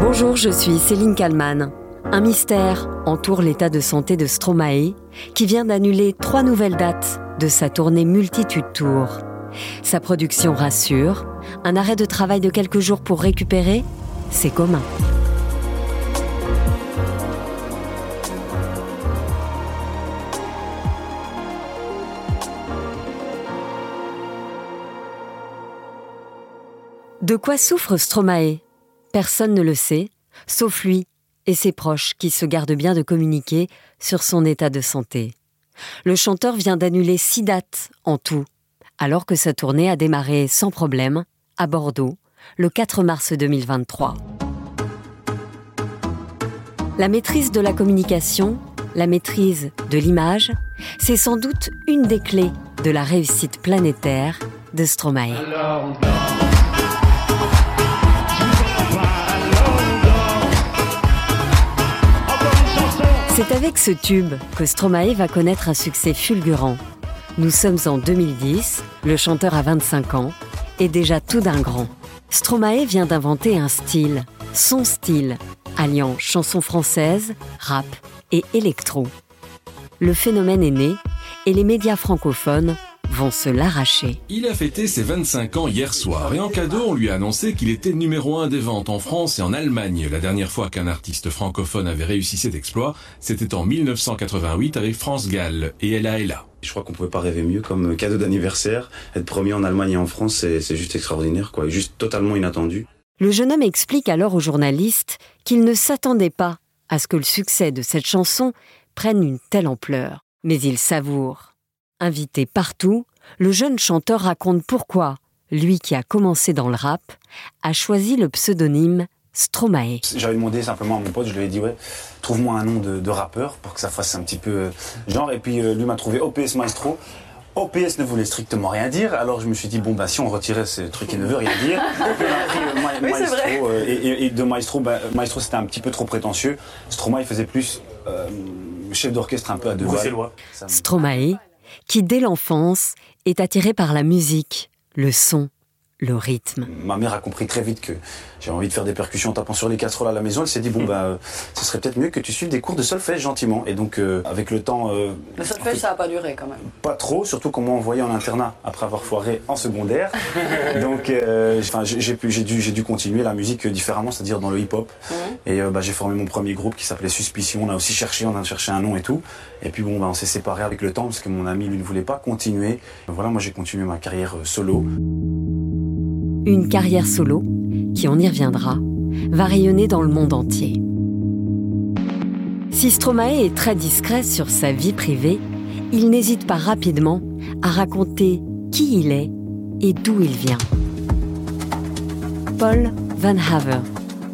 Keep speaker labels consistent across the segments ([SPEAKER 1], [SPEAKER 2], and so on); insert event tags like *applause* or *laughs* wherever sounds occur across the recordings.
[SPEAKER 1] Bonjour, je suis Céline Kalman. Un mystère entoure l'état de santé de Stromae, qui vient d'annuler trois nouvelles dates de sa tournée Multitude Tour. Sa production rassure, un arrêt de travail de quelques jours pour récupérer, c'est commun. De quoi souffre Stromae? Personne ne le sait, sauf lui et ses proches qui se gardent bien de communiquer sur son état de santé. Le chanteur vient d'annuler six dates en tout, alors que sa tournée a démarré sans problème à Bordeaux le 4 mars 2023. La maîtrise de la communication, la maîtrise de l'image, c'est sans doute une des clés de la réussite planétaire de Stromae. C'est avec ce tube que Stromae va connaître un succès fulgurant. Nous sommes en 2010, le chanteur a 25 ans, et déjà tout d'un grand. Stromae vient d'inventer un style, son style, alliant chanson française, rap et électro. Le phénomène est né et les médias francophones vont se l'arracher.
[SPEAKER 2] Il a fêté ses 25 ans hier soir et en cadeau, on lui a annoncé qu'il était numéro un des ventes en France et en Allemagne. La dernière fois qu'un artiste francophone avait réussi cet exploit, c'était en 1988 avec France Gall et Ella Ella.
[SPEAKER 3] Je crois qu'on pouvait pas rêver mieux comme cadeau d'anniversaire. Être premier en Allemagne et en France, c'est juste extraordinaire, quoi. Juste totalement inattendu.
[SPEAKER 1] Le jeune homme explique alors aux journalistes qu'il ne s'attendait pas à ce que le succès de cette chanson prenne une telle ampleur. Mais il savoure. Invité partout, le jeune chanteur raconte pourquoi, lui qui a commencé dans le rap, a choisi le pseudonyme Stromae.
[SPEAKER 3] J'avais demandé simplement à mon pote, je lui ai dit ouais, trouve-moi un nom de, rappeur pour que ça fasse un petit peu euh, genre. Et puis euh, lui m'a trouvé OPS Maestro. OPS ne voulait strictement rien dire, alors je me suis dit bon bah si on retirait ce truc qui ne veut rien dire, *laughs* et puis Maestro et, de Maestro, bah, Maestro c'était un petit peu trop prétentieux. Stromae il faisait plus euh, chef d'orchestre un peu à deux
[SPEAKER 1] voix. Stromae qui dès l'enfance est attiré par la musique, le son, le rythme.
[SPEAKER 3] Ma mère a compris très vite que j'avais envie de faire des percussions en tapant sur les casseroles à la maison. Elle s'est dit bon bah ce serait peut-être mieux que tu suives des cours de solfège gentiment. Et donc euh, avec le temps.
[SPEAKER 4] Euh, le solfège ça a pas duré quand même.
[SPEAKER 3] Pas trop, surtout qu'on m'a envoyé en internat après avoir foiré en secondaire. *laughs* donc euh, j'ai pu j'ai dû j'ai dû continuer la musique différemment, c'est-à-dire dans le hip-hop. Mhm. Et bah, j'ai formé mon premier groupe qui s'appelait Suspicion. On a aussi cherché, on a cherché un nom et tout. Et puis bon bah, on s'est séparés avec le temps parce que mon ami lui ne voulait pas continuer. Voilà, moi j'ai continué ma carrière solo.
[SPEAKER 1] Une carrière solo qui, on y reviendra, va rayonner dans le monde entier. Si Stromae est très discret sur sa vie privée, il n'hésite pas rapidement à raconter qui il est et d'où il vient. Paul Van Haver,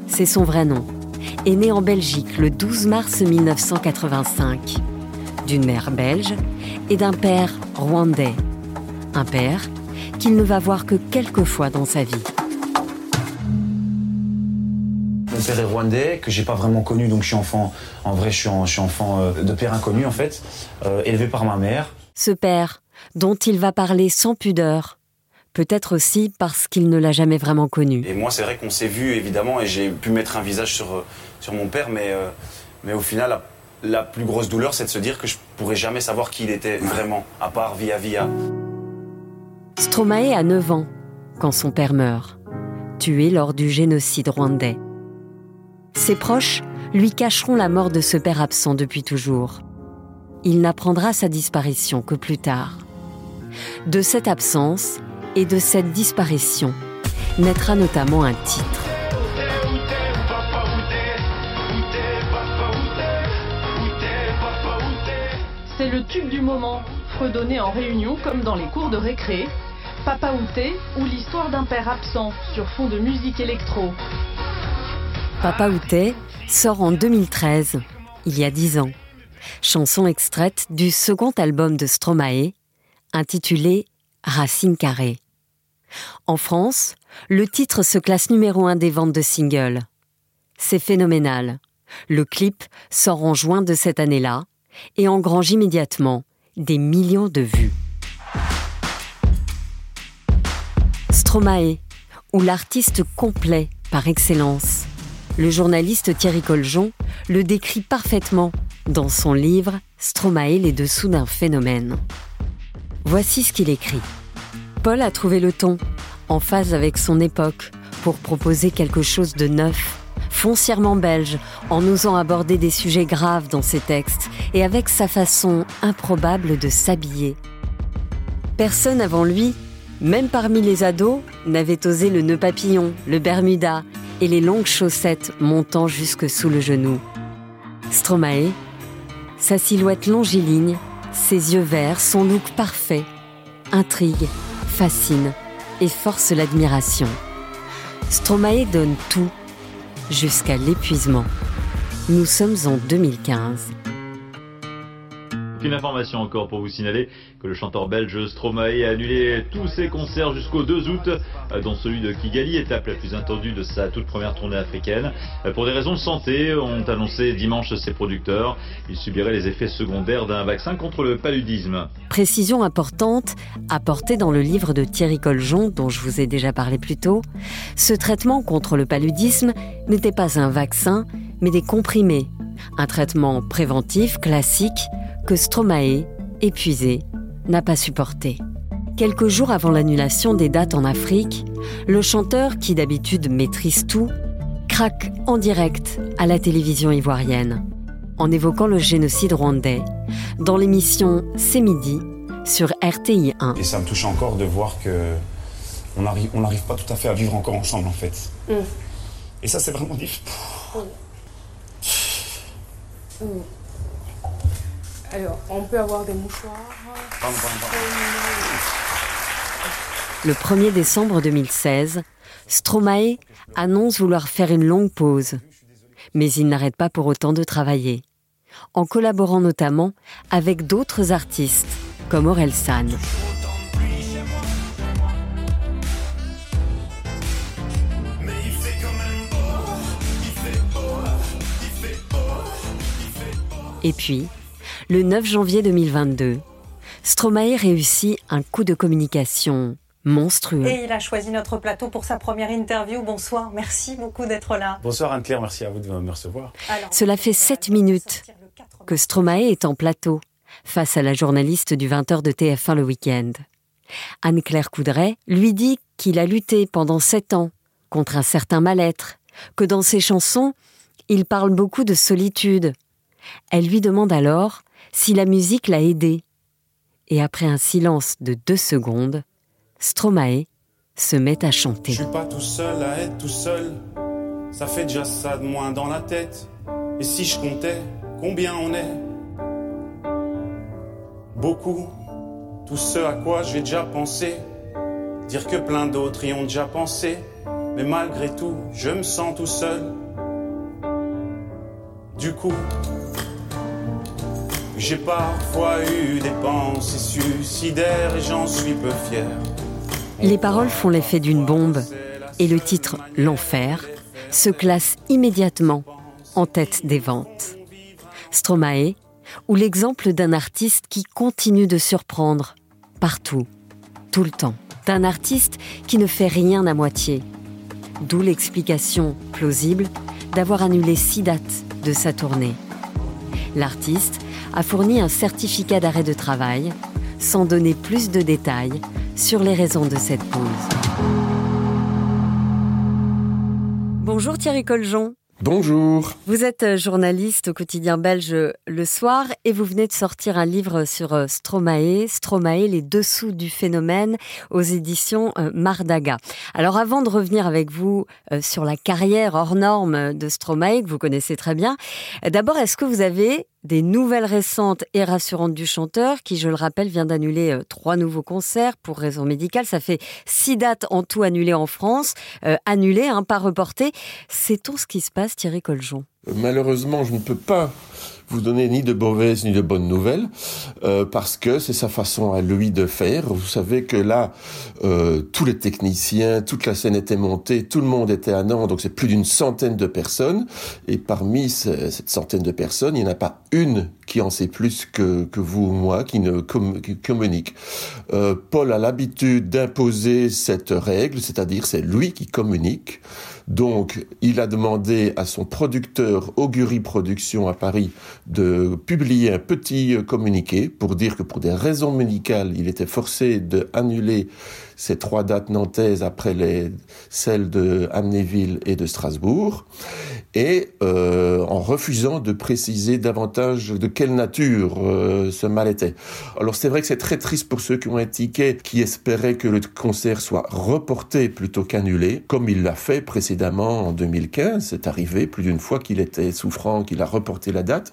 [SPEAKER 1] c'est son vrai nom, est né en Belgique le 12 mars 1985, d'une mère belge et d'un père rwandais. Un père qu'il ne va voir que quelques fois dans sa vie.
[SPEAKER 3] Mon père est rwandais, que j'ai pas vraiment connu, donc je suis enfant, en vrai, je suis, enfant euh, de père inconnu en fait, euh, élevé par ma mère.
[SPEAKER 1] Ce père, dont il va parler sans pudeur, peut-être aussi parce qu'il ne l'a jamais vraiment connu.
[SPEAKER 3] Et moi, c'est vrai qu'on s'est vu évidemment, et j'ai pu mettre un visage sur, euh, sur mon père, mais, mais au final, la, la plus grosse douleur, c'est de se dire que je pourrais jamais savoir qui il était vraiment, à part via via.
[SPEAKER 1] Stromae a 9 ans quand son père meurt, tué lors du génocide rwandais. Ses proches lui cacheront la mort de ce père absent depuis toujours. Il n'apprendra sa disparition que plus tard. De cette absence et de cette disparition naîtra notamment un titre.
[SPEAKER 5] C'est le tube du moment, fredonné en réunion comme dans les cours de récré, Papa Outé ou l'histoire d'un père absent sur fond de musique électro.
[SPEAKER 1] Papa Outé sort en 2013, il y a dix ans. Chanson extraite du second album de Stromae, intitulé Racine carrée. En France, le titre se classe numéro un des ventes de singles. C'est phénoménal. Le clip sort en juin de cette année-là et engrange immédiatement des millions de vues. Stromae, ou l'artiste complet par excellence. Le journaliste Thierry Coljon le décrit parfaitement dans son livre Stromae, les dessous d'un phénomène. Voici ce qu'il écrit. Paul a trouvé le ton, en phase avec son époque, pour proposer quelque chose de neuf, foncièrement belge, en osant aborder des sujets graves dans ses textes et avec sa façon improbable de s'habiller. Personne avant lui, même parmi les ados, n'avait osé le nœud papillon, le bermuda et les longues chaussettes montant jusque sous le genou. Stromae, sa silhouette longiligne, ses yeux verts, son look parfait, intrigue, fascine et force l'admiration. Stromae donne tout, jusqu'à l'épuisement. Nous sommes en 2015.
[SPEAKER 6] Une information encore pour vous signaler que le chanteur belge Stromae a annulé tous ses concerts jusqu'au 2 août, dont celui de Kigali, étape la plus attendue de sa toute première tournée africaine. Pour des raisons de santé, ont annoncé dimanche ses producteurs. Il subirait les effets secondaires d'un vaccin contre le paludisme.
[SPEAKER 1] Précision importante apportée dans le livre de Thierry Coljon, dont je vous ai déjà parlé plus tôt. Ce traitement contre le paludisme n'était pas un vaccin, mais des comprimés. Un traitement préventif classique que Stromae, épuisé, n'a pas supporté. Quelques jours avant l'annulation des dates en Afrique, le chanteur, qui d'habitude maîtrise tout, craque en direct à la télévision ivoirienne, en évoquant le génocide rwandais, dans l'émission C'est midi sur RTI 1.
[SPEAKER 3] Et ça me touche encore de voir que on n'arrive on pas tout à fait à vivre encore ensemble en fait. Et ça c'est vraiment difficile.
[SPEAKER 7] Alors, on peut avoir des mouchoirs.
[SPEAKER 1] Le 1er décembre 2016, Stromae annonce vouloir faire une longue pause. Mais il n'arrête pas pour autant de travailler, en collaborant notamment avec d'autres artistes, comme Aurel San. Et puis, le 9 janvier 2022, Stromae réussit un coup de communication monstrueux.
[SPEAKER 8] Et il a choisi notre plateau pour sa première interview. Bonsoir, merci beaucoup d'être là.
[SPEAKER 3] Bonsoir Anne-Claire, merci à vous de me recevoir.
[SPEAKER 8] Alors,
[SPEAKER 1] Cela fait
[SPEAKER 8] on va
[SPEAKER 1] 7
[SPEAKER 8] nous
[SPEAKER 1] minutes
[SPEAKER 8] sortir le 4
[SPEAKER 1] que Stromae est en plateau face à la journaliste du 20h de TF1 le week-end. Anne-Claire Coudray lui dit qu'il a lutté pendant sept ans contre un certain mal-être, que dans ses chansons, il parle beaucoup de solitude. Elle lui demande alors si la musique l'a aidé. Et après un silence de deux secondes, Stromae se met à
[SPEAKER 9] Je
[SPEAKER 1] chanter.
[SPEAKER 9] suis pas tout seul à être tout seul. Ça fait déjà ça de moins dans la tête. Et si je comptais combien on est? Beaucoup. Tout ce à quoi j'ai déjà pensé. Dire que plein d'autres y ont déjà pensé. Mais malgré tout, je me sens tout seul. Du coup, j'ai parfois eu des pensées suicidaires et j'en suis peu fier.
[SPEAKER 1] Les paroles font l'effet d'une bombe et le titre L'Enfer se classe immédiatement en tête des ventes. Stromae, ou l'exemple d'un artiste qui continue de surprendre partout, tout le temps, d'un artiste qui ne fait rien à moitié. D'où l'explication plausible d'avoir annulé six dates de sa tournée. L'artiste a fourni un certificat d'arrêt de travail sans donner plus de détails sur les raisons de cette pause. Bonjour Thierry Coljon.
[SPEAKER 10] Bonjour.
[SPEAKER 1] Vous êtes euh, journaliste au quotidien belge euh, Le Soir et vous venez de sortir un livre sur euh, Stromae, Stromae, les dessous du phénomène aux éditions Mardaga. Alors avant de revenir avec vous sur la carrière hors norme de Stromae que vous connaissez très bien, d'abord est-ce que vous avez des nouvelles récentes et rassurantes du chanteur qui, je le rappelle, vient d'annuler euh, trois nouveaux concerts pour raison médicale. Ça fait six dates en tout annulées en France, euh, annulées, hein, pas reportées. Sait-on ce qui se passe, Thierry Coljon?
[SPEAKER 10] Malheureusement, je ne peux pas vous donner ni de mauvaises ni de bonnes nouvelles euh, parce que c'est sa façon à lui de faire. Vous savez que là, euh, tous les techniciens, toute la scène était montée, tout le monde était à Nantes, donc c'est plus d'une centaine de personnes. Et parmi ce- cette centaine de personnes, il n'y en a pas une qui en sait plus que, vous ou moi, qui ne communique. Euh, Paul a l'habitude d'imposer cette règle, c'est-à-dire c'est lui qui communique. Donc, il a demandé à son producteur Augury Productions à Paris de publier un petit communiqué pour dire que pour des raisons médicales, il était forcé d'annuler ces trois dates nantaises après les, celles de Amnéville et de Strasbourg, et euh, en refusant de préciser davantage de quelle nature euh, ce mal était. Alors c'est vrai que c'est très triste pour ceux qui ont un ticket, qui espéraient que le concert soit reporté plutôt qu'annulé, comme il l'a fait précédemment en 2015. C'est arrivé plus d'une fois qu'il était souffrant, qu'il a reporté la date.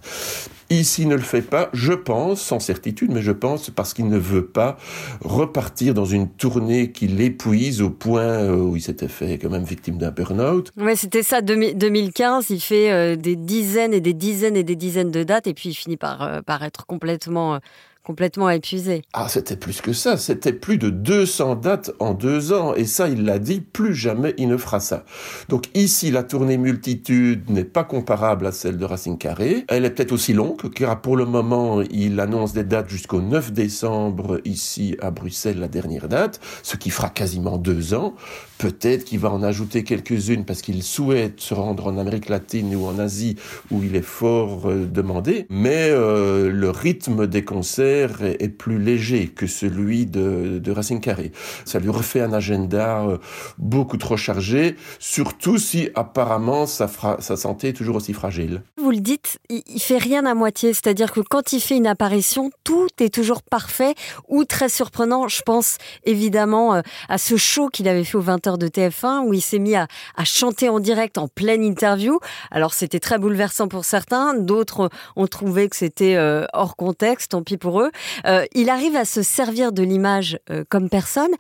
[SPEAKER 10] Ici ne le fait pas, je pense, sans certitude, mais je pense parce qu'il ne veut pas repartir dans une tournée qui l'épuise au point euh, où il s'était fait quand même victime d'un burn-out.
[SPEAKER 1] Ouais, c'était ça, 2015, il fait euh, des dizaines et des dizaines et des dizaines de dates et puis il finit par, euh, par être complètement complètement épuisé.
[SPEAKER 10] Ah, c'était plus que ça. C'était plus de 200 dates en deux ans. Et ça, il l'a dit, plus jamais il ne fera ça. Donc ici, la tournée multitude n'est pas comparable à celle de Racing Carré. Elle est peut-être aussi longue, car pour le moment, il annonce des dates jusqu'au 9 décembre ici à Bruxelles, la dernière date, ce qui fera quasiment deux ans. Peut-être qu'il va en ajouter quelques-unes parce qu'il souhaite se rendre en Amérique latine ou en Asie où il est fort euh, demandé. Mais euh, le rythme des concerts est, plus léger que celui de, de Racing Carré. Ça lui refait un agenda euh, beaucoup trop chargé, surtout si apparemment sa, sa santé est toujours aussi fragile.
[SPEAKER 1] Vous le dites, il, il fait rien à moitié, c'est-à-dire que quand il fait une apparition, tout est toujours parfait ou très surprenant. Je pense évidemment à ce show qu'il avait fait au 20h de TF1 où il s'est mis à, chanter en direct en pleine interview. Alors c'était très bouleversant pour certains, d'autres ont trouvé que c'était euh, hors contexte, tant pis pour eux. Euh, il arrive à se servir de l'image euh, comme personne,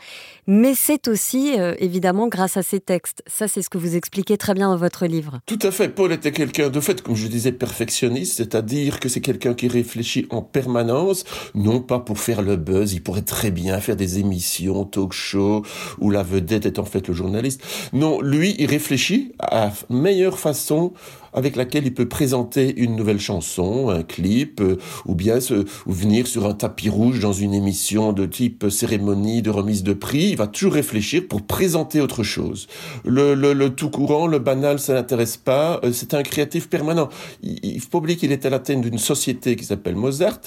[SPEAKER 1] mais c'est aussi évidemment grâce à ses textes. Ça c'est ce que vous expliquez très bien dans votre livre.
[SPEAKER 10] Tout à fait. Paul était quelqu'un de fait, comme je disais, perfectionniste, c'est-à-dire que c'est quelqu'un qui réfléchit en permanence, non pas pour faire le buzz, il pourrait très bien faire des émissions, talk show, où la vedette est en fait le journaliste. Non, lui, il réfléchit à meilleure façon avec laquelle il peut présenter une nouvelle chanson, un clip, euh, ou bien se, ou venir sur un tapis rouge dans une émission de type cérémonie de remise de prix. Il va toujours réfléchir pour présenter autre chose. Le, le, le tout courant, le banal, ça n'intéresse pas. Euh, c'est un créatif permanent. Il, il faut pas oublier qu'il est à la tête d'une société qui s'appelle Mozart,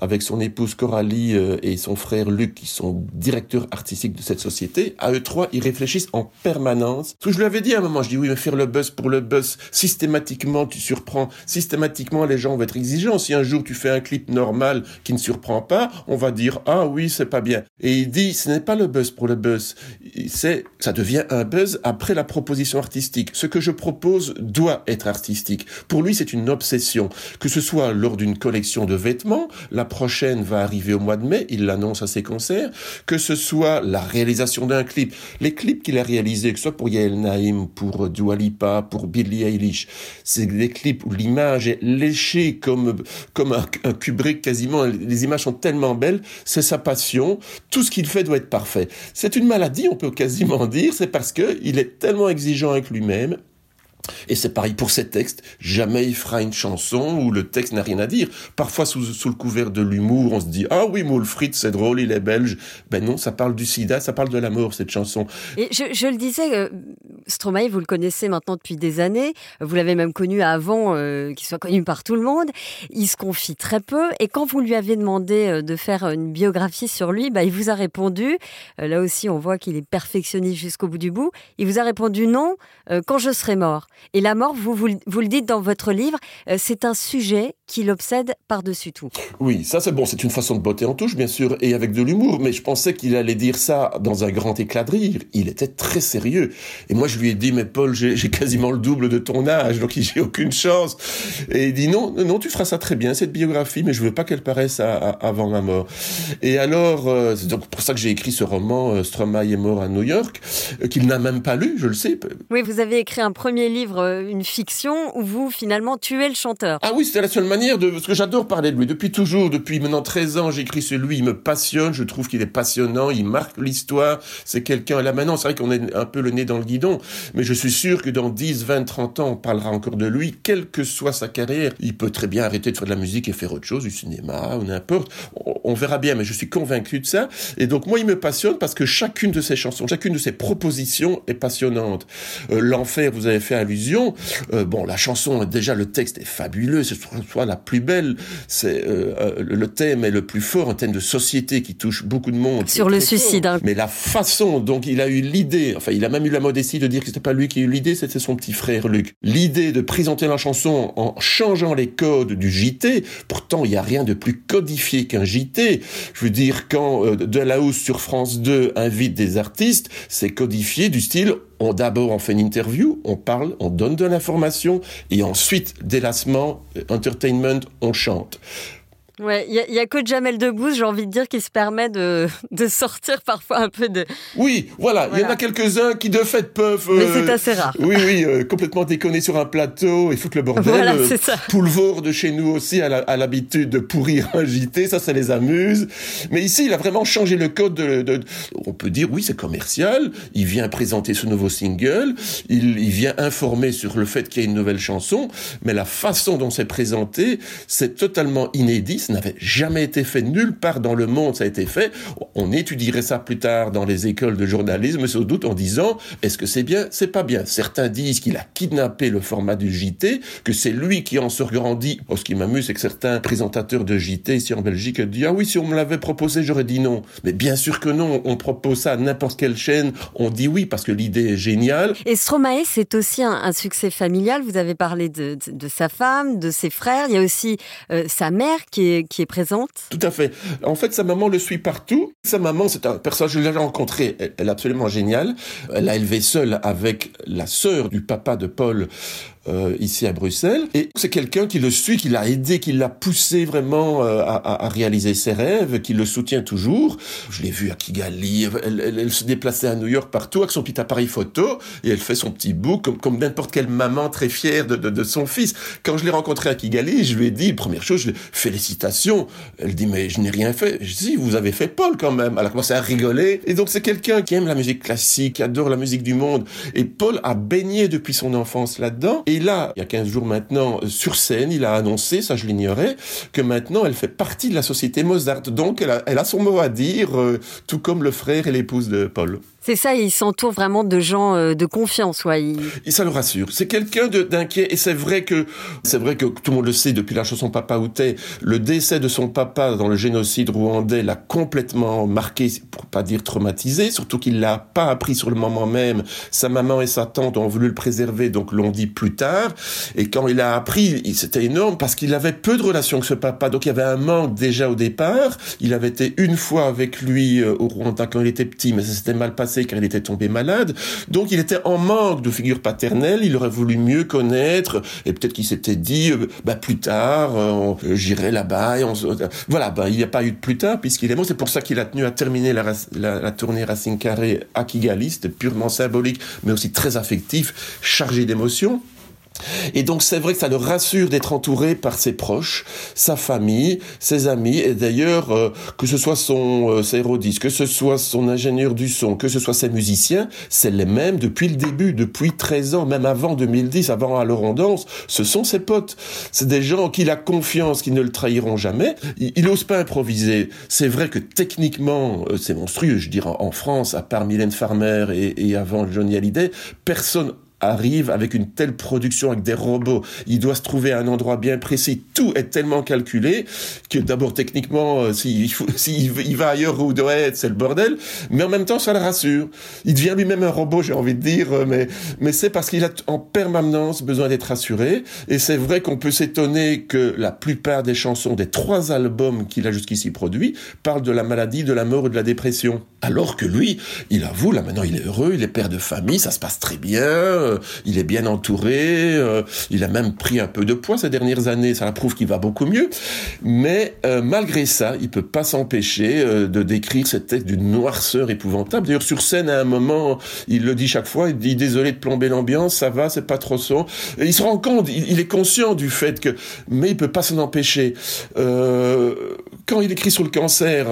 [SPEAKER 10] avec son épouse Coralie euh, et son frère Luc, qui sont directeurs artistiques de cette société. À eux trois, ils réfléchissent en permanence. Ce que je lui avais dit à un moment, je dis oui, mais faire le buzz pour le buzz systématiquement systématiquement tu surprends, systématiquement les gens vont être exigeants. Si un jour tu fais un clip normal qui ne surprend pas, on va dire ah oui c'est pas bien. Et il dit ce n'est pas le buzz pour le buzz, c'est ça devient un buzz après la proposition artistique. Ce que je propose doit être artistique. Pour lui c'est une obsession. Que ce soit lors d'une collection de vêtements, la prochaine va arriver au mois de mai, il l'annonce à ses concerts, que ce soit la réalisation d'un clip, les clips qu'il a réalisés, que ce soit pour Yael Naïm, pour Dua Lipa, pour Billie Eilish, c'est des clips où l'image est léchée comme, comme un, un, Kubrick quasiment. Les images sont tellement belles. C'est sa passion. Tout ce qu'il fait doit être parfait. C'est une maladie, on peut quasiment *laughs* dire. C'est parce que il est tellement exigeant avec lui-même et c'est pareil pour ces textes. Jamais il fera une chanson où le texte n'a rien à dire. Parfois, sous, sous le couvert de l'humour, on se dit Ah oui, Moulfried, c'est drôle, il est belge. Ben non, ça parle du sida, ça parle de la mort, cette chanson.
[SPEAKER 1] Et je, je le disais, euh, Stromae, vous le connaissez maintenant depuis des années. Vous l'avez même connu avant euh, qu'il soit connu par tout le monde. Il se confie très peu. Et quand vous lui avez demandé euh, de faire une biographie sur lui, bah, il vous a répondu. Euh, là aussi, on voit qu'il est perfectionniste jusqu'au bout du bout. Il vous a répondu non quand je serai mort. Et la mort, vous, vous, vous le dites dans votre livre, c'est un sujet qui l'obsède par-dessus tout.
[SPEAKER 10] Oui, ça c'est bon, c'est une façon de botter en touche, bien sûr, et avec de l'humour, mais je pensais qu'il allait dire ça dans un grand éclat de rire. Il était très sérieux. Et moi, je lui ai dit, mais Paul, j'ai quasiment le double de ton âge, donc *laughs* j'ai aucune chance. Et il dit, non, non, tu feras ça très bien, cette biographie, mais je veux pas qu'elle paraisse à, à, avant ma mort. Et alors, euh, c'est donc pour ça que j'ai écrit ce roman, euh, Stromae est mort à New York, euh, qu'il n'a même pas lu, je le sais.
[SPEAKER 1] Oui, vous avez écrit un premier livre, euh, une fiction, où vous, finalement, tuez le chanteur.
[SPEAKER 10] Ah oui, c'était la seule manière de, parce que j'adore parler de lui. Depuis toujours, depuis maintenant 13 ans, j'écris sur lui, il me passionne, je trouve qu'il est passionnant, il marque l'histoire, c'est quelqu'un, là maintenant, c'est vrai qu'on est un peu le nez dans le guidon, mais je suis sûr que dans 10, 20, 30 ans, on parlera encore de lui, quelle que soit sa carrière, il peut très bien arrêter de faire de la musique et faire autre chose, du cinéma ou n'importe, on, verra bien, mais je suis convaincu de ça, et donc moi il me passionne parce que chacune de ses chansons, chacune de ses propositions est passionnante. Euh, L'enfer, vous avez fait allusion, euh, bon, la chanson, déjà le texte est fabuleux, c'est soit la plus belle, c'est euh, euh, le thème est le plus fort, un thème de société qui touche beaucoup de monde.
[SPEAKER 1] Sur le suicide. Hein.
[SPEAKER 10] Mais la façon dont il a eu l'idée, enfin il a même eu la modestie de dire que c'était pas lui qui a eu l'idée, c'était son petit frère Luc. L'idée de présenter la chanson en changeant les codes du JT, pourtant il y a rien de plus codifié qu'un JT. Je veux dire quand euh, De la hausse sur France 2 invite des artistes, c'est codifié du style on d'abord on fait une interview, on parle, on donne de l'information et ensuite délassement, entertainment, on chante.
[SPEAKER 1] Ouais, il y, a que Jamel Debbouze, j'ai envie de dire, qui se permet de, *laughs* de sortir parfois un peu de.
[SPEAKER 10] Oui, voilà, il y en a quelques-uns qui de fait peuvent.
[SPEAKER 1] Mais c'est euh, assez rare.
[SPEAKER 10] Oui, oui, euh, complètement déconner sur un plateau et foutre le bordel.
[SPEAKER 1] Voilà, euh, c'est ça.
[SPEAKER 10] Poulvord de chez nous aussi a l'habitude de pourrir un JT, ça, ça les amuse. Mais ici, il a vraiment changé le code de. de on peut dire, oui, c'est commercial. Il vient présenter ce nouveau single. Il, il vient informer sur le fait qu'il y a une nouvelle chanson. Mais la façon dont c'est présenté, c'est totalement inédit n'avait jamais été fait nulle part dans le monde, ça a été fait. On étudierait ça plus tard dans les écoles de journalisme, sans doute en disant est-ce que c'est bien, c'est pas bien. Certains disent qu'il a kidnappé le format du JT, que c'est lui qui en surgrandit. Oh, ce qui m'amuse, c'est que certains présentateurs de JT ici en Belgique disent ah oui, si on me l'avait proposé, j'aurais dit non. Mais bien sûr que non, on propose ça à n'importe quelle chaîne, on dit oui parce que l'idée est géniale.
[SPEAKER 1] Et Stromae, c'est aussi un, succès familial. Vous avez parlé de, sa femme, de ses frères. Il y a aussi euh, sa mère qui est qui est présente
[SPEAKER 10] Tout à fait. En fait, sa maman le suit partout. Sa maman, c'est un personnage, je l'ai rencontré, elle, est absolument géniale. Elle l'a élevé seule avec la sœur du papa de Paul, euh, ici à Bruxelles. Et c'est quelqu'un qui le suit, qui l'a aidé, qui l'a poussé vraiment euh, à, à, réaliser ses rêves, qui le soutient toujours. Je l'ai vu à Kigali, elle, elle, se déplaçait à New York partout avec son petit appareil photo et elle fait son petit book comme, comme n'importe quelle maman très fière de, de, de son fils. Quand je l'ai rencontré à Kigali, je lui ai dit, première chose, je félicitations. Elle dit, mais je n'ai rien fait. Je dis, vous avez fait Paul quand même. Elle a commencé à rigoler. Et donc c'est quelqu'un qui aime la musique classique, qui adore la musique du monde. Et Paul a baigné depuis son enfance là-dedans. Et là, il y a 15 jours maintenant, sur scène, il a annoncé, ça je l'ignorais, que maintenant elle fait partie de la société Mozart. Donc elle a, son mot à dire, euh, tout comme le frère et l'épouse de Paul.
[SPEAKER 1] C'est ça, il s'entoure vraiment de gens euh, de confiance, ouais.
[SPEAKER 10] Ça le rassure. C'est quelqu'un d'inquiet, et c'est vrai que c'est vrai que tout le monde le sait depuis la chanson Papa Outé, le décès de son papa dans le génocide rwandais l'a complètement marqué, pour pas dire traumatisé, surtout qu'il l'a pas appris sur le moment même. Sa maman et sa tante ont voulu le préserver, donc l'ont dit plus tard. Et quand il a appris, c'était énorme parce qu'il avait peu de relations avec ce papa, donc il y avait un manque déjà au départ. Il avait été une fois avec lui euh, au Rwanda quand il était petit, mais ça s'était mal passé car il était tombé malade. Donc il était en manque de figure paternelle, il aurait voulu mieux connaître, et peut-être qu'il s'était dit, euh, bah plus tard, euh, j'irai là-bas, et on voilà, bah il n'y a pas eu de plus tard, puisqu'il est mort, c'est pour ça qu'il a tenu à terminer la, tournée Racing Carré à Kigali, purement symbolique, mais aussi très affectif, chargé d'émotions. Et donc c'est vrai que ça le rassure d'être entouré par ses proches, sa famille, ses amis, et d'ailleurs euh, que ce soit son euh, que ce soit son ingénieur du son, que ce soit ses musiciens, c'est les mêmes depuis le début, depuis 13 ans, même avant 2010, avant Alors on danse, ce sont ses potes. C'est des gens qu'il a confiance, qui ne le trahiront jamais. Il, n'ose pas improviser. C'est vrai que techniquement, euh, c'est monstrueux, je dirais en France, à part Mylène Farmer et, et avant Johnny Hallyday, personne arrive avec une telle production, avec des robots. Il doit se trouver à un endroit bien précis. Tout est tellement calculé que d'abord techniquement, euh, *laughs* s'il si va ailleurs où il doit être, c'est le bordel. Mais en même temps, ça le rassure. Il devient lui-même un robot, j'ai envie de dire, euh, mais, mais c'est parce qu'il a en permanence besoin d'être rassuré. Et c'est vrai qu'on peut s'étonner que la plupart des chansons des trois albums qu'il a jusqu'ici produits parlent de la maladie, de la mort ou de la dépression. Alors que lui, il avoue, là maintenant il est heureux, il est père de famille, ça se passe très bien euh, il est bien entouré, euh, il a même pris un peu de poids ces dernières années, ça prouve qu'il va beaucoup mieux. Mais euh, malgré ça, il peut pas s'empêcher de décrire cette tête d'une noirceur épouvantable. D'ailleurs, sur scène, à un moment, il le dit chaque fois, il dit désolé de plomber l'ambiance, ça va, c'est pas trop son. Et il se rend compte, il, est conscient du fait que, mais il peut pas s'en empêcher. quand il écrit sur le cancer,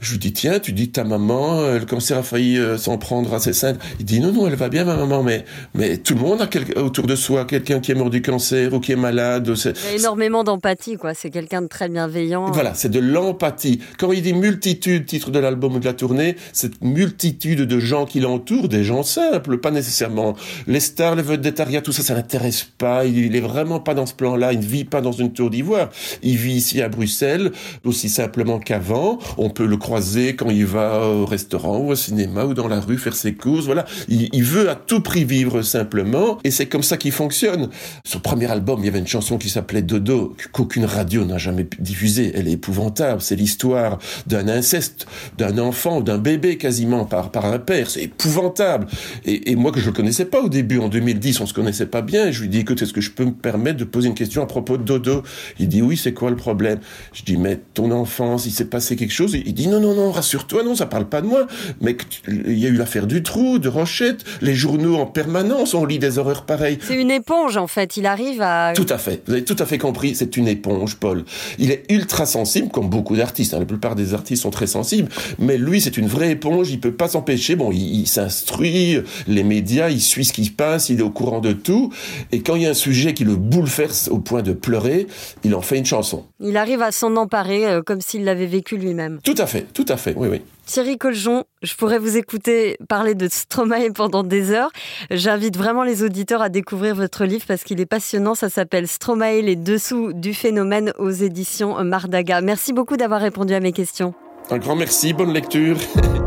[SPEAKER 10] je lui dis tiens, tu dis ta maman, le cancer a failli s'en prendre à ses seins. Il dit non non, elle va bien ma maman, mais mais tout le monde a autour de soi quelqu'un qui est mort du cancer ou qui est malade.
[SPEAKER 1] Il y a énormément d'empathie, quoi. C'est quelqu'un de très bienveillant.
[SPEAKER 10] Voilà, c'est de l'empathie. Quand il dit multitude, titre de l'album ou de la tournée, cette multitude de gens qui l'entourent, des gens simples, pas nécessairement les stars, les vedettariats, tout ça, ça n'intéresse pas. Il, il est vraiment pas dans ce plan-là. Il ne vit pas dans une tour d'ivoire. Il vit ici à Bruxelles, aussi simplement qu'avant. On peut le croiser quand il va au restaurant ou au cinéma ou dans la rue faire ses courses. Voilà, il, veut à tout prix vivre simplement, et c'est comme ça qu'il fonctionne. Son premier album, il y avait une chanson qui s'appelait Dodo, qu'aucune radio n'a jamais diffusée. Elle est épouvantable. C'est l'histoire d'un inceste, d'un enfant, d'un bébé quasiment par, par un père. C'est épouvantable. Et, et, moi que je le connaissais pas au début, en 2010, on se connaissait pas bien. je lui dis, écoute, est-ce que je peux me permettre de poser une question à propos de Dodo? Il dit, oui, c'est quoi le problème? Je dis, mais ton enfance, il s'est passé quelque chose? Il dit, non, non, non, rassure-toi, non, ça parle pas de moi. Mais il y a eu l'affaire du trou, de Rochette, les journaux en permanence, on lit des horreurs pareilles.
[SPEAKER 1] C'est une éponge en fait, il arrive à...
[SPEAKER 10] Tout à fait, vous avez tout à fait compris, c'est une éponge, Paul. Il est ultra sensible, comme beaucoup d'artistes, hein. la plupart des artistes sont très sensibles, mais lui c'est une vraie éponge, il peut pas s'empêcher, bon, il, s'instruit, les médias, il suit ce qui se passe, il est au courant de tout, et quand il y a un sujet qui le bouleverse au point de pleurer, il en fait une chanson.
[SPEAKER 1] Il arrive à s'en emparer euh, comme s'il l'avait vécu lui-même.
[SPEAKER 10] Tout à fait, tout à fait, oui, oui.
[SPEAKER 1] Thierry Coljon, je pourrais vous écouter parler de Stromae pendant des heures. J'invite vraiment les auditeurs à découvrir votre livre parce qu'il est passionnant. Ça s'appelle Stromae, les dessous du phénomène aux éditions Mardaga. Merci beaucoup d'avoir répondu à mes questions.
[SPEAKER 10] Un grand merci, bonne lecture. *laughs*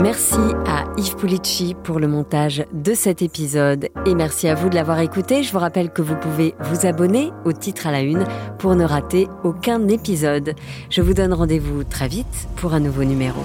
[SPEAKER 1] Merci à Yves Pulici pour le montage de cet épisode et merci à vous de l'avoir écouté. Je vous rappelle que vous pouvez vous abonner au titre à la une pour ne rater aucun épisode. Je vous donne rendez-vous très vite pour un nouveau numéro.